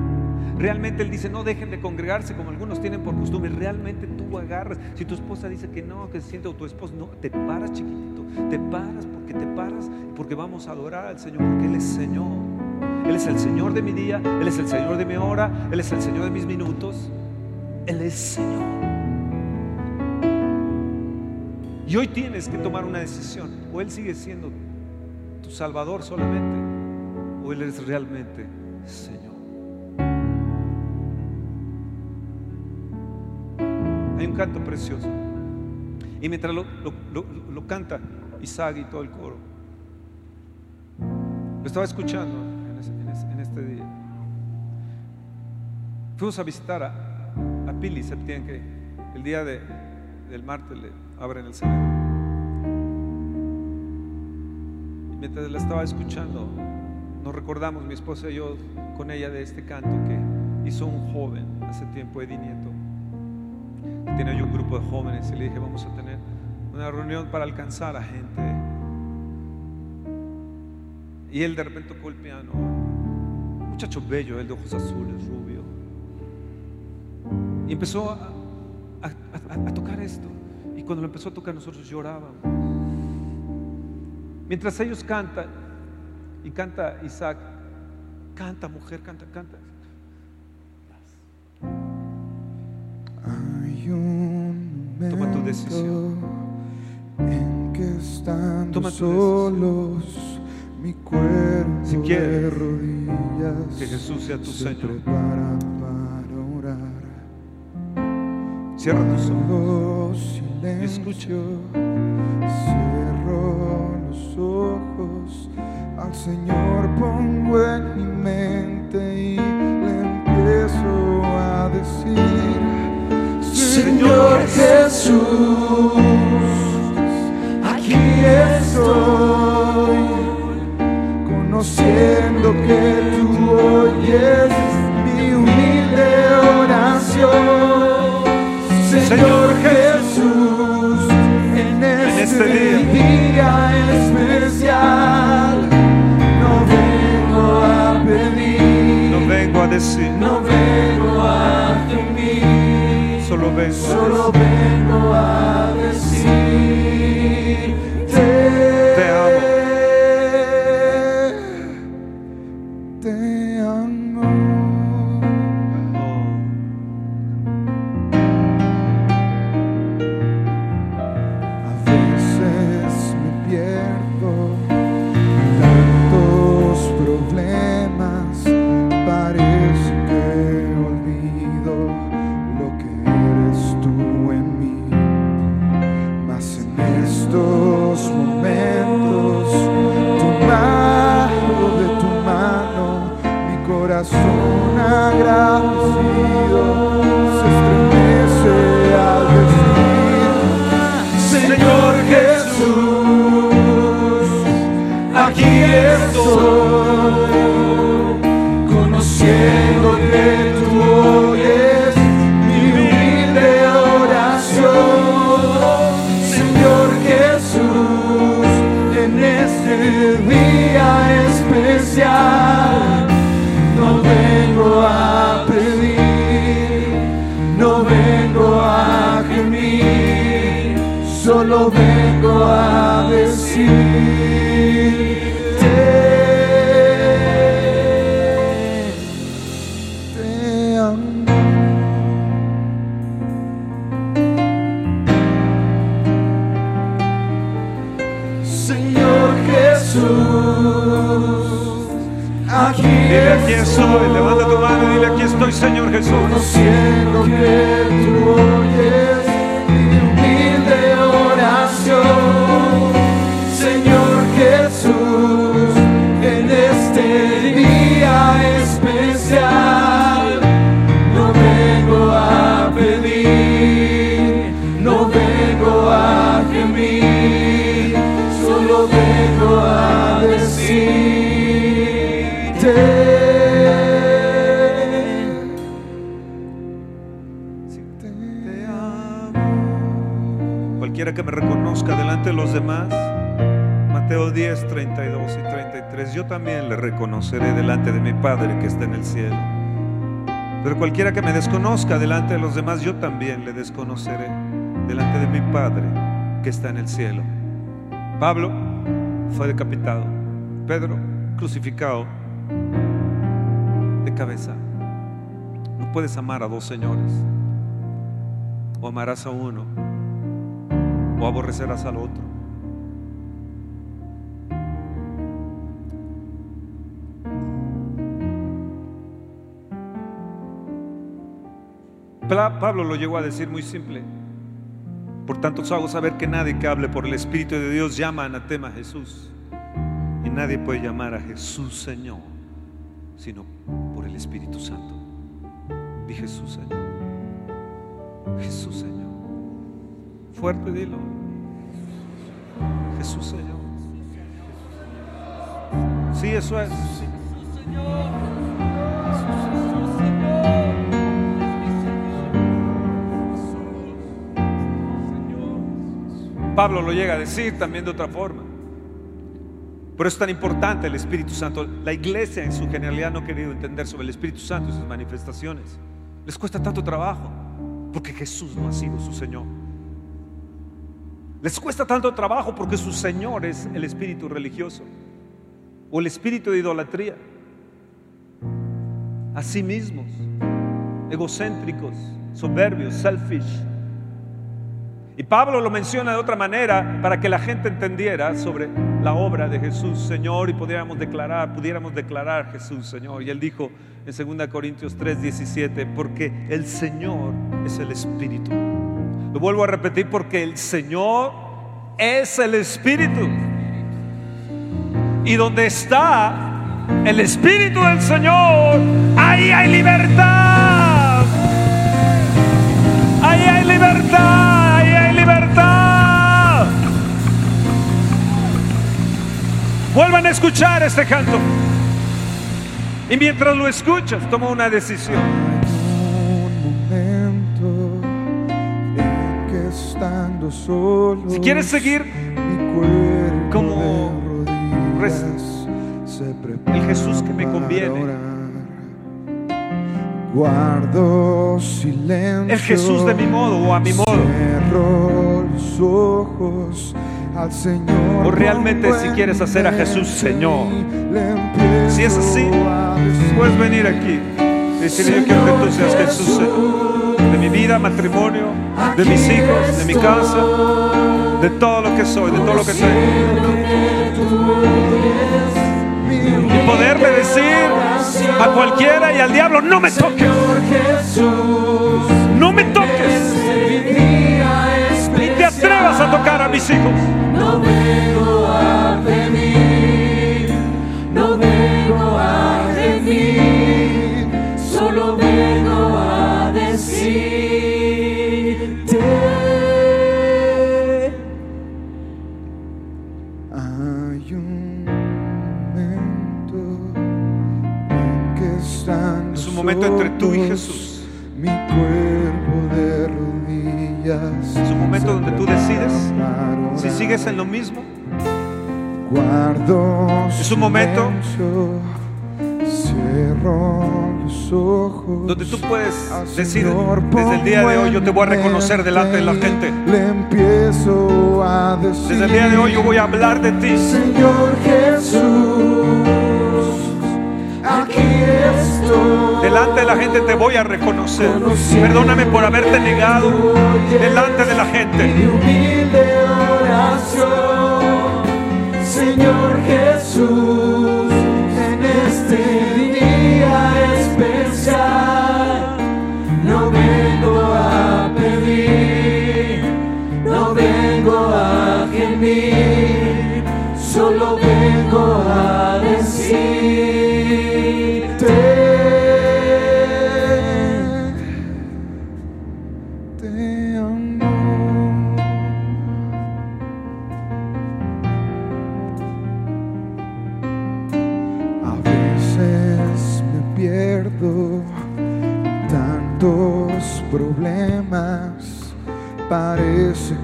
Realmente Él dice, no dejen de congregarse como algunos tienen por costumbre. Realmente tú agarras. Si tu esposa dice que no, que se siente o tu esposo, no, te paras chiquitito. Te paras porque te paras, porque vamos a adorar al Señor, porque Él es Señor. Él es el Señor de mi día, Él es el Señor de mi hora, Él es el Señor de mis minutos. Él es Señor. Y hoy tienes que tomar una decisión. O Él sigue siendo tu Salvador solamente, o Él es realmente Señor. Canto precioso. Y mientras lo, lo- lo- canta Isaac y todo el coro, lo estaba escuchando en, este día. Fuimos a visitar a, a Pili Septién, que el día de- del martes le abren el cerebro. Y mientras la estaba escuchando, nos recordamos, mi esposa y yo, con ella de este canto que hizo un joven hace tiempo, Eddie Nieto. Tenía yo un grupo de jóvenes y le dije, vamos a tener una reunión para alcanzar a gente. Y él de repente tocó el piano. Muchacho bello, él de ojos azules, rubio. Y empezó a- a tocar esto. Y cuando lo empezó a tocar nosotros llorábamos. Mientras ellos cantan, y canta Isaac, canta mujer, canta, canta. Toma tu decisión. en que estando Toma tu solos mi cuerpo Si quieres de rodillas que Jesús sea tu se Señor. prepara para orar. Cierra tus ojos. Guardo escucha. cierro los ojos, al Señor pongo en mi mente Señor Jesús, aquí estoy, conociendo que tú oyes mi humilde oración. Señor Jesús, en este, este día especial, no vengo a pedir, no vengo a decir, no vengo sono delante de mi Padre que está en el cielo. Pero cualquiera que me desconozca delante de los demás, yo también le desconoceré delante de mi Padre que está en el cielo. Pablo fue decapitado, Pedro crucificado de cabeza. No puedes amar a dos señores. O amarás a uno o aborrecerás al otro. Pablo lo llegó a decir muy simple. Por tanto, os hago saber que nadie que hable por el Espíritu de Dios llama anatema a Jesús. Y nadie puede llamar a Jesús Señor, sino por el Espíritu Santo. Di Jesús Señor. Jesús Señor. Fuerte dilo. Jesús Señor. Sí, eso es. Pablo lo llega a decir también de otra forma. Por eso es tan importante el Espíritu Santo. La iglesia en su generalidad no ha querido entender sobre el Espíritu Santo y sus manifestaciones. Les cuesta tanto trabajo porque Jesús no ha sido su Señor. Les cuesta tanto trabajo porque su Señor es el espíritu religioso o el espíritu de idolatría. A sí mismos, egocéntricos, soberbios, selfish. Y Pablo lo menciona de otra manera para que la gente entendiera sobre la obra de Jesús, Señor, y pudiéramos declarar, pudiéramos declarar Jesús, Señor. Y él dijo en 2 Corintios 3, 17, porque el Señor es el Espíritu. Lo vuelvo a repetir, porque el Señor es el Espíritu. Y donde está el Espíritu del Señor, ahí hay libertad. Ahí hay libertad, libertad. Vuelvan a escuchar este canto. Y mientras lo escuchas, toma una decisión. un momento en que estando solo Si quieres seguir como el Jesús que me conviene. Guardo silencio. El Jesús de mi modo o a mi modo. Cierro los ojos al Señor. O realmente si quieres hacer a Jesús Señor. Si es así, puedes venir aquí y decirle, yo quiero que tú seas Jesús eh, de mi vida, matrimonio, de mis hijos, de mi casa, de todo lo que soy, de todo lo que tengo. Y poderle decir a cualquiera y al diablo, no me toques, no me toques, ni te atrevas a tocar a mis hijos. No vengo a Es un momento. Donde tú puedes decir, desde el día de hoy yo te voy a reconocer delante de la gente. Desde el día de hoy yo voy a hablar de ti. Señor Jesús, aquí estoy. Delante de la gente te voy a reconocer. Perdóname por haberte negado delante de la gente. Señor Jesús,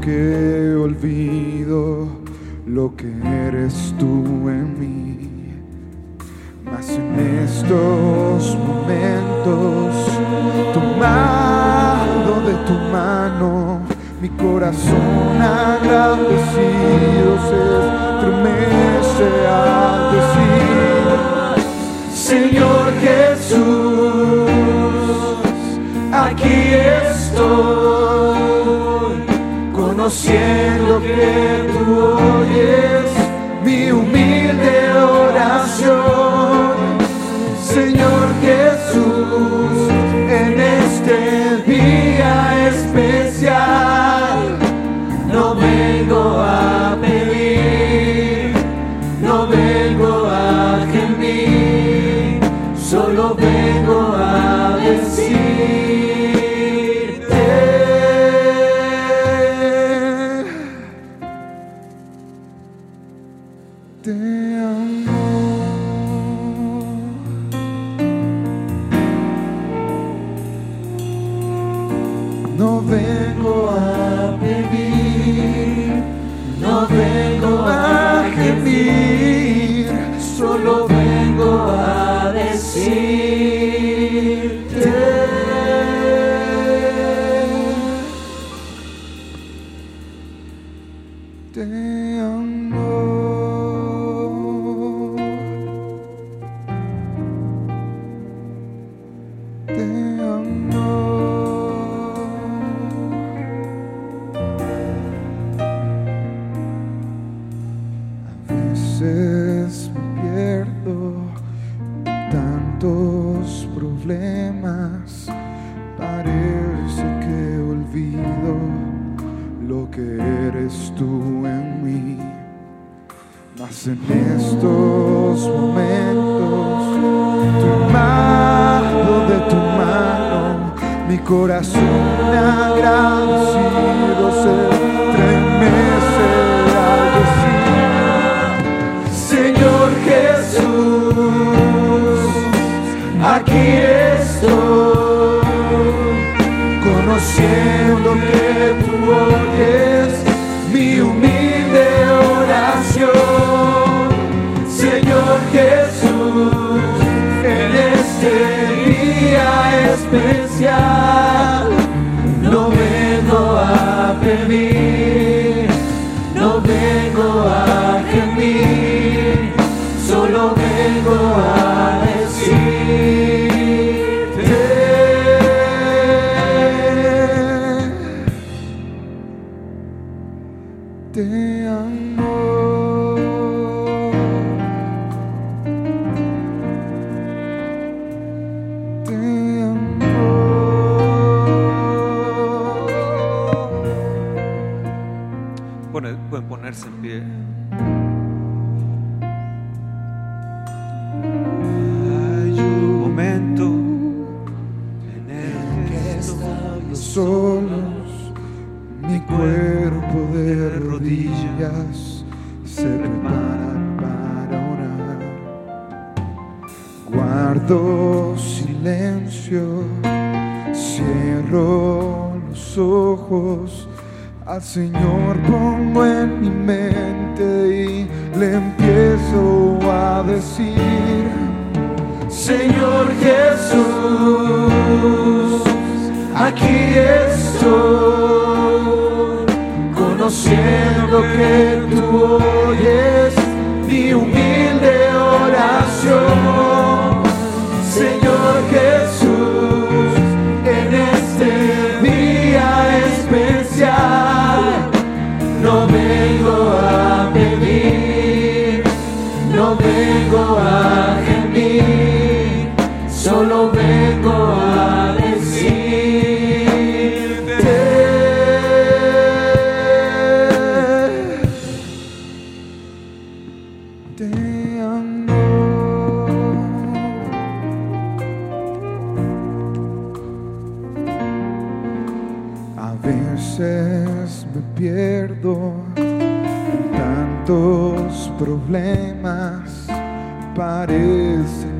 que olvido lo que eres tú en mí. Mas en estos momentos, tomado de tu mano, mi corazón agradecido se estremece al decir, Señor Jesús, aquí estoy, conociendo que tú oyes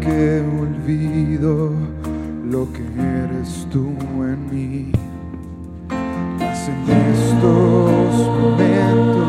que olvido lo que eres tú en mí. Mas en estos momentos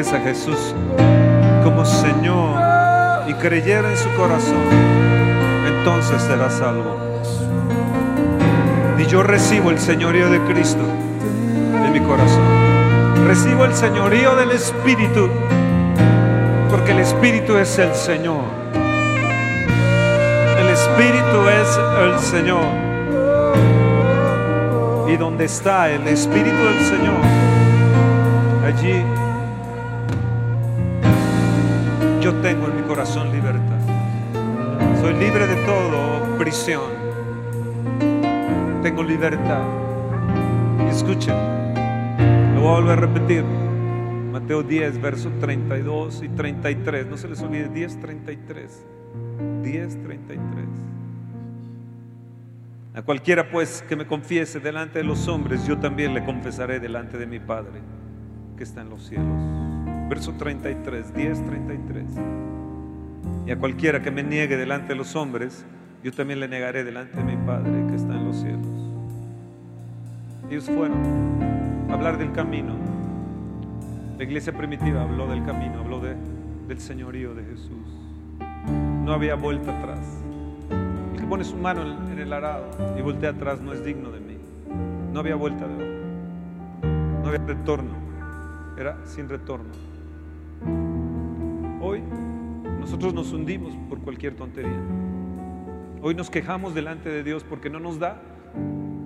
pies a Jesús como Señor y creyera en su corazón, entonces será salvo. Y yo recibo el señorío de Cristo en mi corazón. Recibo el señorío del Espíritu, porque el Espíritu es el Señor. El Espíritu es el Señor. Y donde está el Espíritu del Señor, allí libre de todo prisión. Tengo libertad. Escuchen, lo voy a volver a repetir. Mateo 10, versos 32 y 33. No se les olvide, 10, 33. 10, 33. A cualquiera pues que me confiese delante de los hombres, yo también le confesaré delante de mi Padre que está en los cielos. Verso 33, 10, 33. Y a cualquiera que me niegue delante de los hombres, yo también le negaré delante de mi Padre que está en los cielos. Ellos fueron a hablar del camino. La iglesia primitiva habló del camino, habló de, del señorío de Jesús. No había vuelta atrás. El que pone su mano en el arado y voltea atrás no es digno de mí. No había vuelta de hoy. No había retorno. Era sin retorno. Hoy nosotros nos hundimos por cualquier tontería. Hoy nos quejamos delante de Dios porque no nos da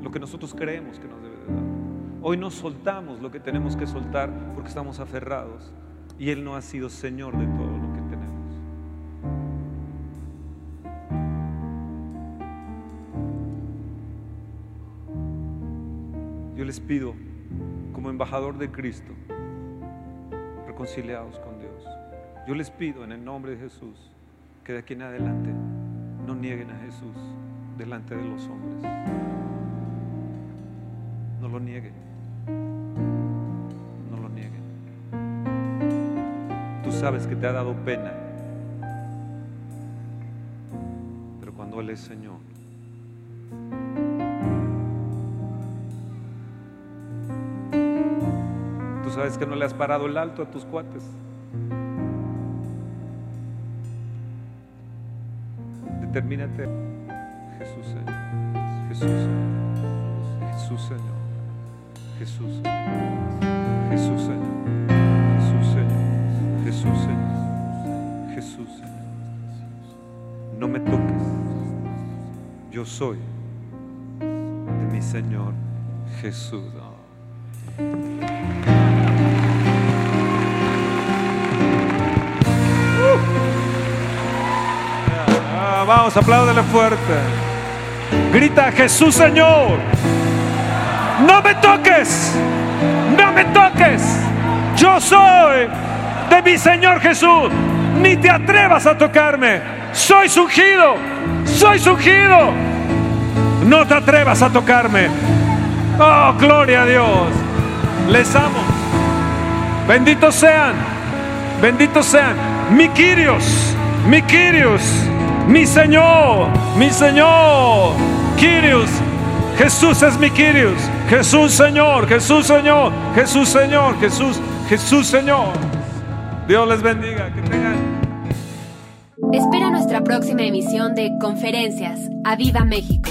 lo que nosotros creemos que nos debe de dar. Hoy nos soltamos lo que tenemos que soltar porque estamos aferrados y Él no ha sido Señor de todo lo que tenemos. Yo les pido, como embajador de Cristo, reconciliados con. Yo les pido en el nombre de Jesús que de aquí en adelante no nieguen a Jesús delante de los hombres. No lo nieguen. No lo nieguen. Tú sabes que te ha dado pena. Pero cuando Él es Señor, tú sabes que no le has parado el alto a tus cuates. Determínate. Jesús Señor. Jesús Señor. Jesús Señor. Jesús Señor. Jesús Señor. Jesús Señor. Jesús Señor. Jesús Señor. No me toques. Yo soy de mi Señor Jesús. Oh. Vamos, apláudele fuerte. Grita Jesús Señor. No me toques. No me toques. Yo soy de mi Señor Jesús. Ni te atrevas a tocarme. Soy ungido. Soy ungido. No te atrevas a tocarme. Oh, gloria a Dios. Les amo. Benditos sean. Benditos sean. Mi Quirios. Mi Señor. Mi Señor. Quirios. Jesús es mi Quirios. Jesús Señor. Jesús Señor. Jesús Señor. Jesús. Jesús Señor. Dios les bendiga. Que tengan. Espera nuestra próxima emisión de Conferencias. ¡A Viva México!